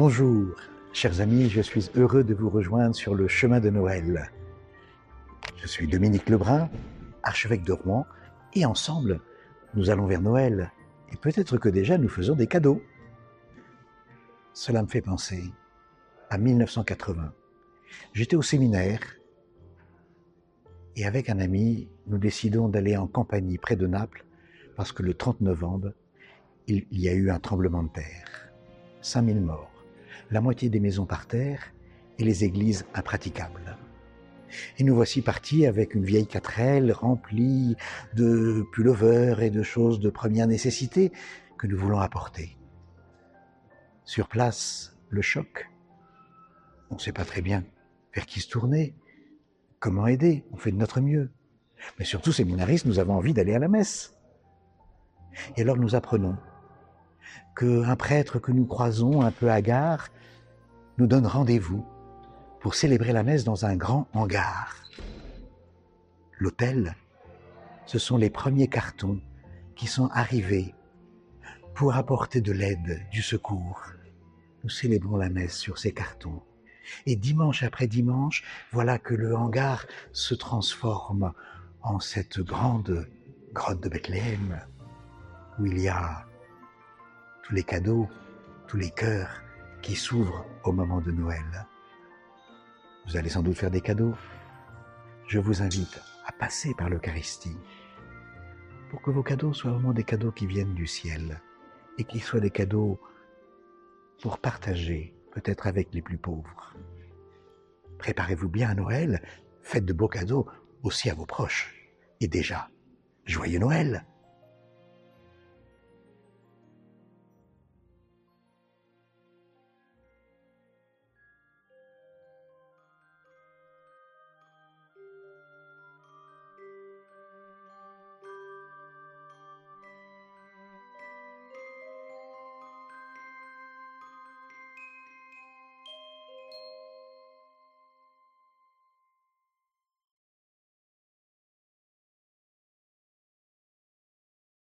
Bonjour, chers amis, je suis heureux de vous rejoindre sur le chemin de Noël. Je suis Dominique Lebrun, archevêque de Rouen, et ensemble, nous allons vers Noël, et peut-être que déjà nous faisons des cadeaux. Cela me fait penser à 1980. J'étais au séminaire, et avec un ami, nous décidons d'aller en compagnie près de Naples, parce que le 30 novembre, il y a eu un tremblement de terre. 5000 morts la moitié des maisons par terre et les églises impraticables. Et nous voici partis avec une vieille quatrelle remplie de pullovers et de choses de première nécessité que nous voulons apporter. Sur place, le choc. On ne sait pas très bien vers qui se tourner, comment aider, on fait de notre mieux. Mais surtout, séminaristes, nous avons envie d'aller à la messe. Et alors nous apprenons qu'un prêtre que nous croisons un peu hagard nous donne rendez-vous pour célébrer la messe dans un grand hangar. L'hôtel, ce sont les premiers cartons qui sont arrivés pour apporter de l'aide, du secours. Nous célébrons la messe sur ces cartons. Et dimanche après dimanche, voilà que le hangar se transforme en cette grande grotte de Bethléem où il y a tous les cadeaux, tous les cœurs, qui s'ouvre au moment de Noël. Vous allez sans doute faire des cadeaux. Je vous invite à passer par l'Eucharistie pour que vos cadeaux soient vraiment des cadeaux qui viennent du ciel et qui soient des cadeaux pour partager, peut-être avec les plus pauvres. Préparez-vous bien à Noël, faites de beaux cadeaux aussi à vos proches. Et déjà, joyeux Noël